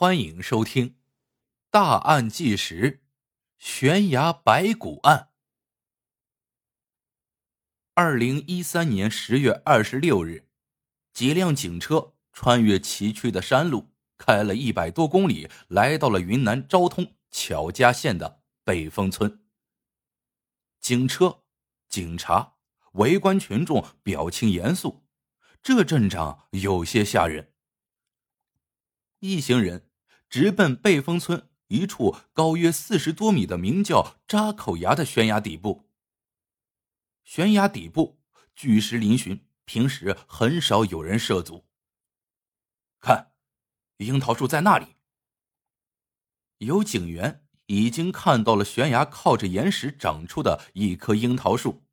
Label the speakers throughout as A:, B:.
A: 欢迎收听《大案纪实：悬崖白骨案》。二零一三年十月二十六日，几辆警车穿越崎岖的山路，开了一百多公里，来到了云南昭通巧家县的北峰村。警车、警察、围观群众表情严肃，这阵仗有些吓人。一行人直奔背风村一处高约四十多米的名叫扎口崖的悬崖底部。悬崖底部巨石嶙峋，平时很少有人涉足。看，樱桃树在那里。有警员已经看到了悬崖靠着岩石长出的一棵樱桃树，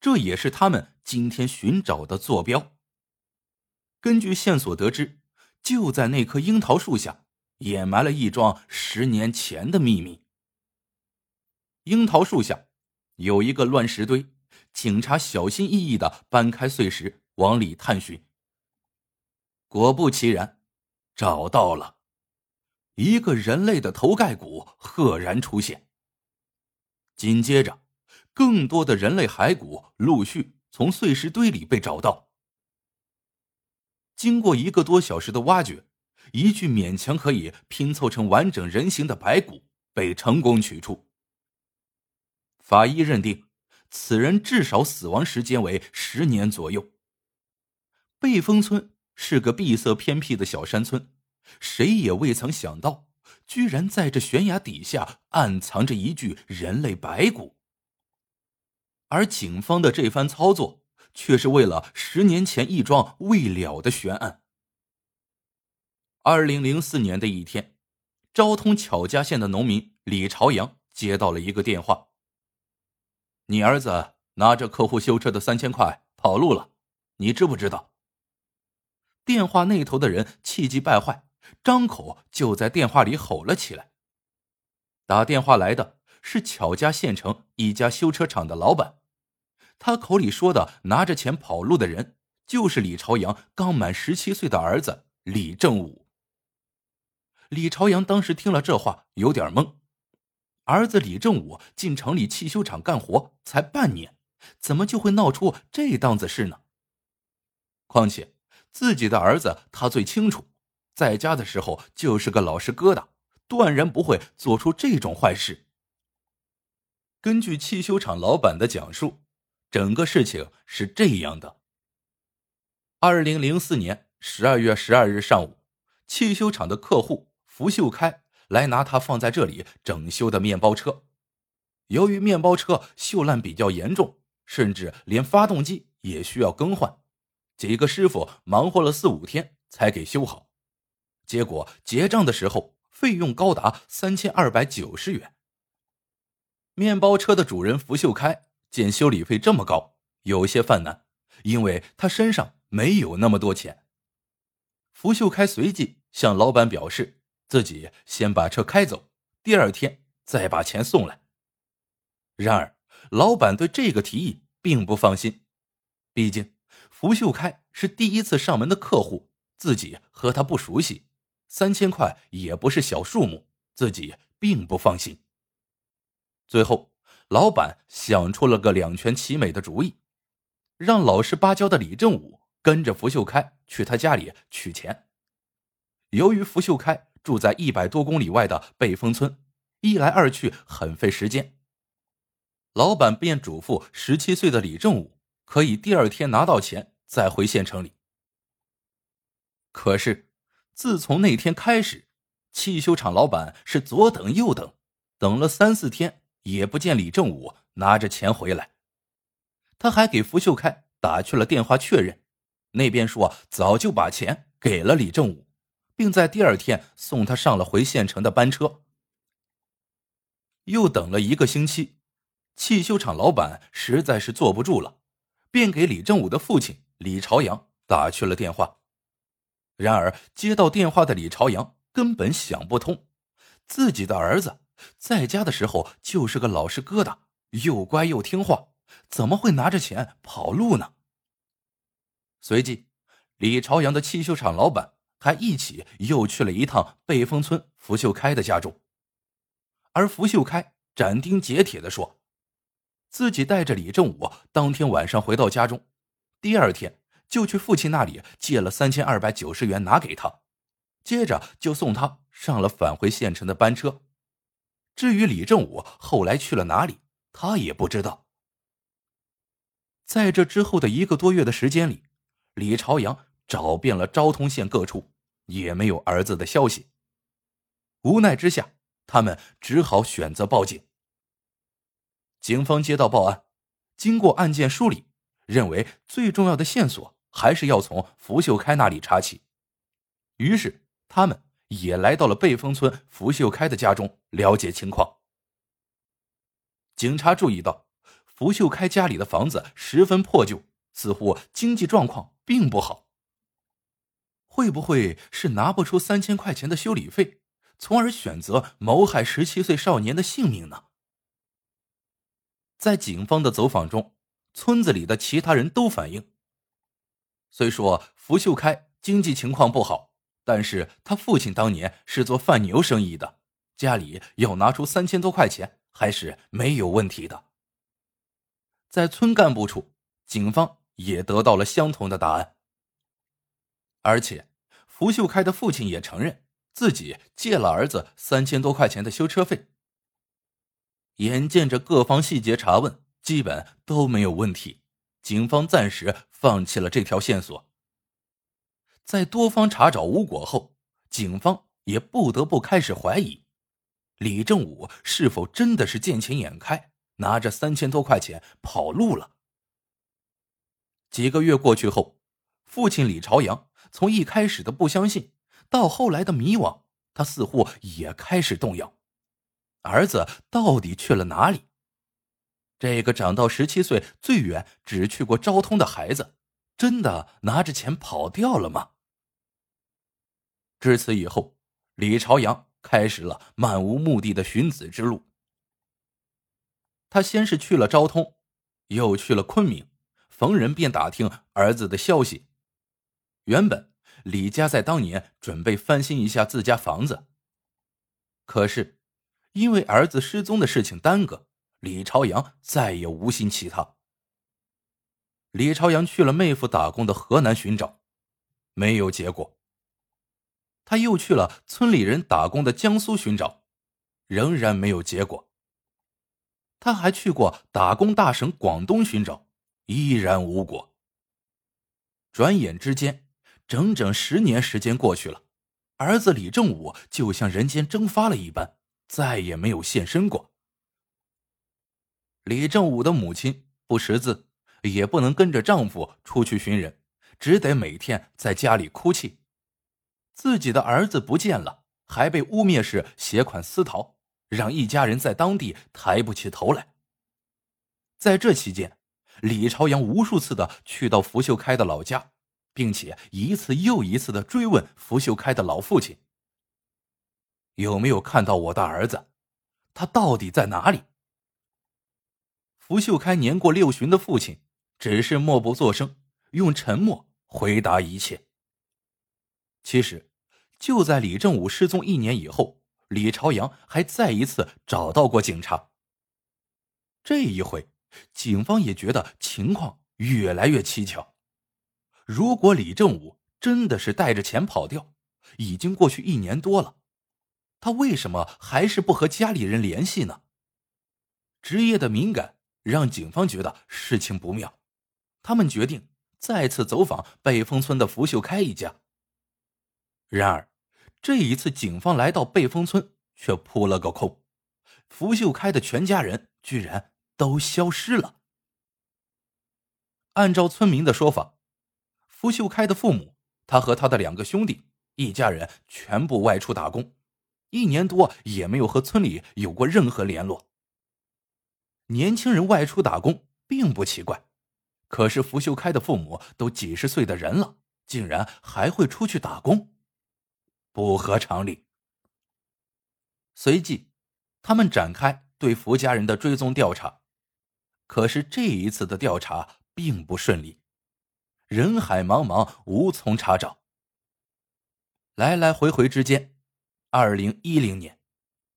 A: 这也是他们今天寻找的坐标。根据线索得知。就在那棵樱桃树下，掩埋了一桩十年前的秘密。樱桃树下有一个乱石堆，警察小心翼翼的搬开碎石，往里探寻。果不其然，找到了一个人类的头盖骨，赫然出现。紧接着，更多的人类骸骨陆续从碎石堆里被找到。经过一个多小时的挖掘，一具勉强可以拼凑成完整人形的白骨被成功取出。法医认定，此人至少死亡时间为十年左右。背风村是个闭塞偏僻的小山村，谁也未曾想到，居然在这悬崖底下暗藏着一具人类白骨。而警方的这番操作。却是为了十年前一桩未了的悬案。二零零四年的一天，昭通巧家县的农民李朝阳接到了一个电话：“你儿子拿着客户修车的三千块跑路了，你知不知道？”电话那头的人气急败坏，张口就在电话里吼了起来。打电话来的是巧家县城一家修车厂的老板。他口里说的拿着钱跑路的人，就是李朝阳刚满十七岁的儿子李正武。李朝阳当时听了这话，有点懵。儿子李正武进城里汽修厂干活才半年，怎么就会闹出这档子事呢？况且自己的儿子他最清楚，在家的时候就是个老实疙瘩，断然不会做出这种坏事。根据汽修厂老板的讲述。整个事情是这样的：二零零四年十二月十二日上午，汽修厂的客户福秀开来拿他放在这里整修的面包车。由于面包车锈烂比较严重，甚至连发动机也需要更换，几个师傅忙活了四五天才给修好。结果结账的时候，费用高达三千二百九十元。面包车的主人福秀开。见修理费这么高，有些犯难，因为他身上没有那么多钱。福秀开随即向老板表示，自己先把车开走，第二天再把钱送来。然而，老板对这个提议并不放心，毕竟福秀开是第一次上门的客户，自己和他不熟悉，三千块也不是小数目，自己并不放心。最后。老板想出了个两全其美的主意，让老实巴交的李正武跟着福秀开去他家里取钱。由于福秀开住在一百多公里外的背峰村，一来二去很费时间。老板便嘱咐十七岁的李正武可以第二天拿到钱再回县城里。可是，自从那天开始，汽修厂老板是左等右等，等了三四天。也不见李正武拿着钱回来，他还给福秀开打去了电话确认，那边说早就把钱给了李正武，并在第二天送他上了回县城的班车。又等了一个星期，汽修厂老板实在是坐不住了，便给李正武的父亲李朝阳打去了电话。然而接到电话的李朝阳根本想不通，自己的儿子。在家的时候就是个老实疙瘩，又乖又听话，怎么会拿着钱跑路呢？随即，李朝阳的汽修厂老板还一起又去了一趟北风村福秀开的家中。而福秀开斩钉截铁的说，自己带着李正武当天晚上回到家中，第二天就去父亲那里借了三千二百九十元拿给他，接着就送他上了返回县城的班车。至于李正武后来去了哪里，他也不知道。在这之后的一个多月的时间里，李朝阳找遍了昭通县各处，也没有儿子的消息。无奈之下，他们只好选择报警。警方接到报案，经过案件梳理，认为最重要的线索还是要从福秀开那里查起，于是他们。也来到了贝峰村福秀开的家中了解情况。警察注意到，福秀开家里的房子十分破旧，似乎经济状况并不好。会不会是拿不出三千块钱的修理费，从而选择谋害十七岁少年的性命呢？在警方的走访中，村子里的其他人都反映，虽说福秀开经济情况不好。但是他父亲当年是做贩牛生意的，家里要拿出三千多块钱还是没有问题的。在村干部处，警方也得到了相同的答案。而且，福秀开的父亲也承认自己借了儿子三千多块钱的修车费。眼见着各方细节查问基本都没有问题，警方暂时放弃了这条线索。在多方查找无果后，警方也不得不开始怀疑，李正武是否真的是见钱眼开，拿着三千多块钱跑路了。几个月过去后，父亲李朝阳从一开始的不相信，到后来的迷惘，他似乎也开始动摇：儿子到底去了哪里？这个长到十七岁、最远只去过昭通的孩子，真的拿着钱跑掉了吗？至此以后，李朝阳开始了漫无目的的寻子之路。他先是去了昭通，又去了昆明，逢人便打听儿子的消息。原本李家在当年准备翻新一下自家房子，可是因为儿子失踪的事情耽搁，李朝阳再也无心其他。李朝阳去了妹夫打工的河南寻找，没有结果。他又去了村里人打工的江苏寻找，仍然没有结果。他还去过打工大省广东寻找，依然无果。转眼之间，整整十年时间过去了，儿子李正武就像人间蒸发了一般，再也没有现身过。李正武的母亲不识字，也不能跟着丈夫出去寻人，只得每天在家里哭泣。自己的儿子不见了，还被污蔑是携款私逃，让一家人在当地抬不起头来。在这期间，李朝阳无数次的去到福秀开的老家，并且一次又一次的追问福秀开的老父亲：“有没有看到我的儿子？他到底在哪里？”福秀开年过六旬的父亲只是默不作声，用沉默回答一切。其实。就在李正武失踪一年以后，李朝阳还再一次找到过警察。这一回，警方也觉得情况越来越蹊跷。如果李正武真的是带着钱跑掉，已经过去一年多了，他为什么还是不和家里人联系呢？职业的敏感让警方觉得事情不妙，他们决定再次走访北峰村的福秀开一家。然而，这一次警方来到北峰村，却扑了个空。福秀开的全家人居然都消失了。按照村民的说法，福秀开的父母，他和他的两个兄弟，一家人全部外出打工，一年多也没有和村里有过任何联络。年轻人外出打工并不奇怪，可是福秀开的父母都几十岁的人了，竟然还会出去打工。不合常理。随即，他们展开对福家人的追踪调查，可是这一次的调查并不顺利，人海茫茫，无从查找。来来回回之间，二零一零年，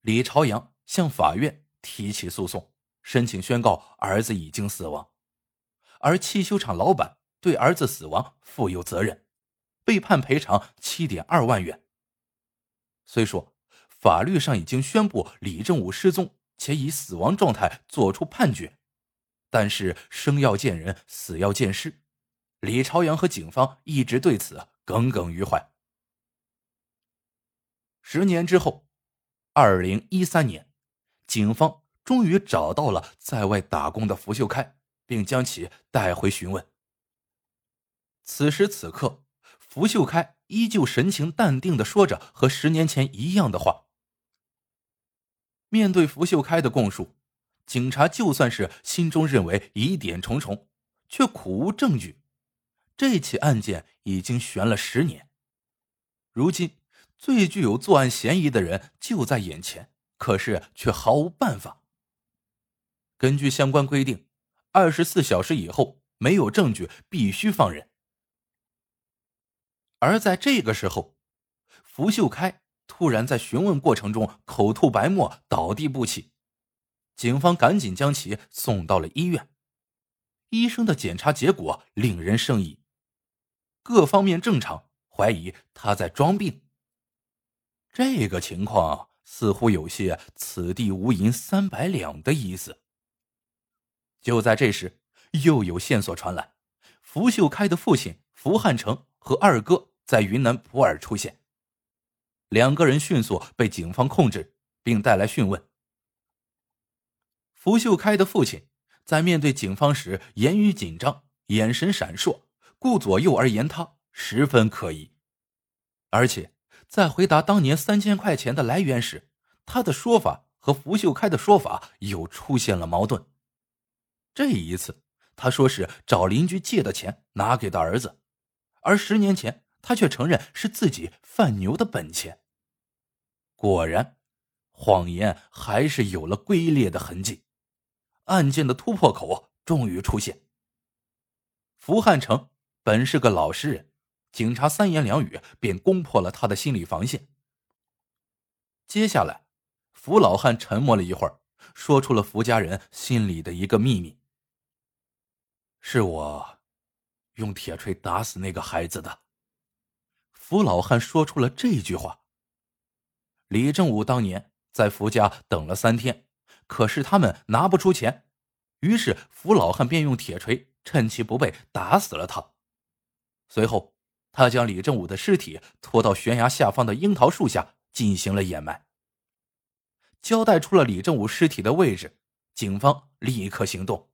A: 李朝阳向法院提起诉讼，申请宣告儿子已经死亡，而汽修厂老板对儿子死亡负有责任，被判赔偿七点二万元。虽说法律上已经宣布李正武失踪，且以死亡状态作出判决，但是生要见人，死要见尸，李朝阳和警方一直对此耿耿于怀。十年之后，二零一三年，警方终于找到了在外打工的福秀开，并将其带回询问。此时此刻，福秀开依旧神情淡定的说着和十年前一样的话。面对福秀开的供述，警察就算是心中认为疑点重重，却苦无证据。这起案件已经悬了十年，如今。最具有作案嫌疑的人就在眼前，可是却毫无办法。根据相关规定，二十四小时以后没有证据必须放人。而在这个时候，福秀开突然在询问过程中口吐白沫，倒地不起。警方赶紧将其送到了医院。医生的检查结果令人生疑，各方面正常，怀疑他在装病。这个情况似乎有些“此地无银三百两”的意思。就在这时，又有线索传来：福秀开的父亲福汉成和二哥在云南普洱出现。两个人迅速被警方控制，并带来讯问。福秀开的父亲在面对警方时，言语紧张，眼神闪烁，顾左右而言他，十分可疑，而且。在回答当年三千块钱的来源时，他的说法和福秀开的说法又出现了矛盾。这一次，他说是找邻居借的钱拿给的儿子，而十年前他却承认是自己贩牛的本钱。果然，谎言还是有了龟裂的痕迹。案件的突破口终于出现。福汉成本是个老实人。警察三言两语便攻破了他的心理防线。接下来，福老汉沉默了一会儿，说出了福家人心里的一个秘密：“是我用铁锤打死那个孩子的。”福老汉说出了这句话。李正武当年在福家等了三天，可是他们拿不出钱，于是福老汉便用铁锤趁其不备打死了他。随后。他将李正武的尸体拖到悬崖下方的樱桃树下进行了掩埋。交代出了李正武尸体的位置，警方立刻行动。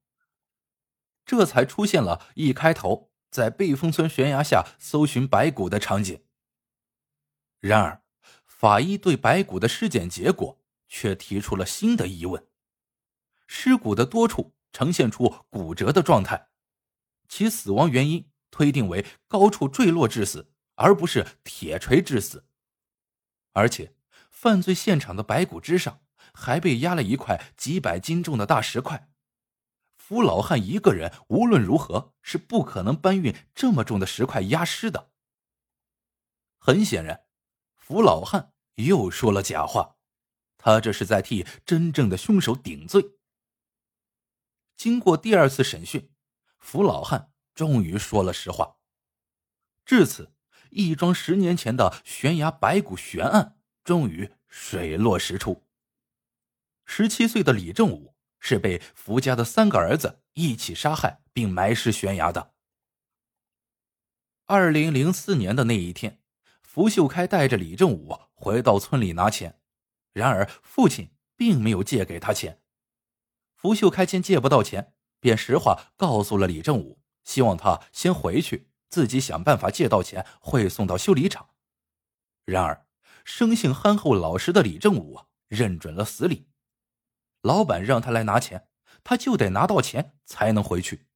A: 这才出现了一开头在贝峰村悬崖下搜寻白骨的场景。然而，法医对白骨的尸检结果却提出了新的疑问：尸骨的多处呈现出骨折的状态，其死亡原因。推定为高处坠落致死，而不是铁锤致死。而且，犯罪现场的白骨之上还被压了一块几百斤重的大石块。福老汉一个人无论如何是不可能搬运这么重的石块压尸的。很显然，福老汉又说了假话，他这是在替真正的凶手顶罪。经过第二次审讯，福老汉。终于说了实话。至此，一桩十年前的悬崖白骨悬案终于水落石出。十七岁的李正武是被福家的三个儿子一起杀害并埋尸悬崖的。二零零四年的那一天，福秀开带着李正武回到村里拿钱，然而父亲并没有借给他钱。福秀开见借不到钱，便实话告诉了李正武。希望他先回去，自己想办法借到钱汇送到修理厂。然而，生性憨厚老实的李正武认准了死理，老板让他来拿钱，他就得拿到钱才能回去。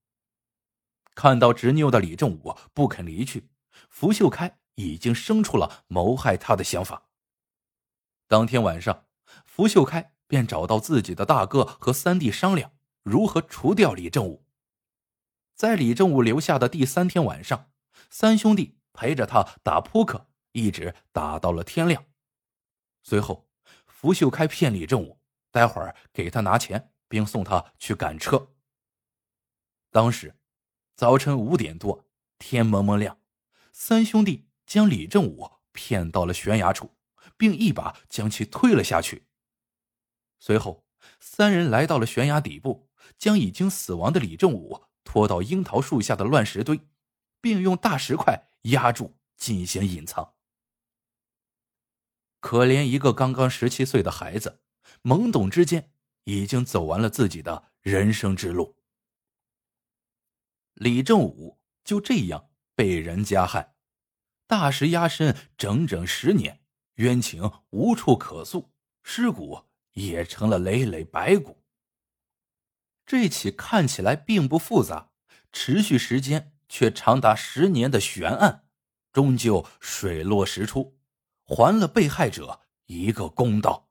A: 看到执拗的李正武不肯离去，福秀开已经生出了谋害他的想法。当天晚上，福秀开便找到自己的大哥和三弟商量如何除掉李正武。在李正武留下的第三天晚上，三兄弟陪着他打扑克，一直打到了天亮。随后，福秀开骗李正武，待会儿给他拿钱，并送他去赶车。当时早晨五点多，天蒙蒙亮，三兄弟将李正武骗到了悬崖处，并一把将其推了下去。随后，三人来到了悬崖底部，将已经死亡的李正武拖到樱桃树下的乱石堆，并用大石块压住进行隐藏。可怜一个刚刚十七岁的孩子，懵懂之间已经走完了自己的人生之路。李正武就这样被人加害，大石压身整整十年，冤情无处可诉，尸骨也成了累累白骨。这起看起来并不复杂，持续时间却长达十年的悬案，终究水落石出。还了被害者一个公道。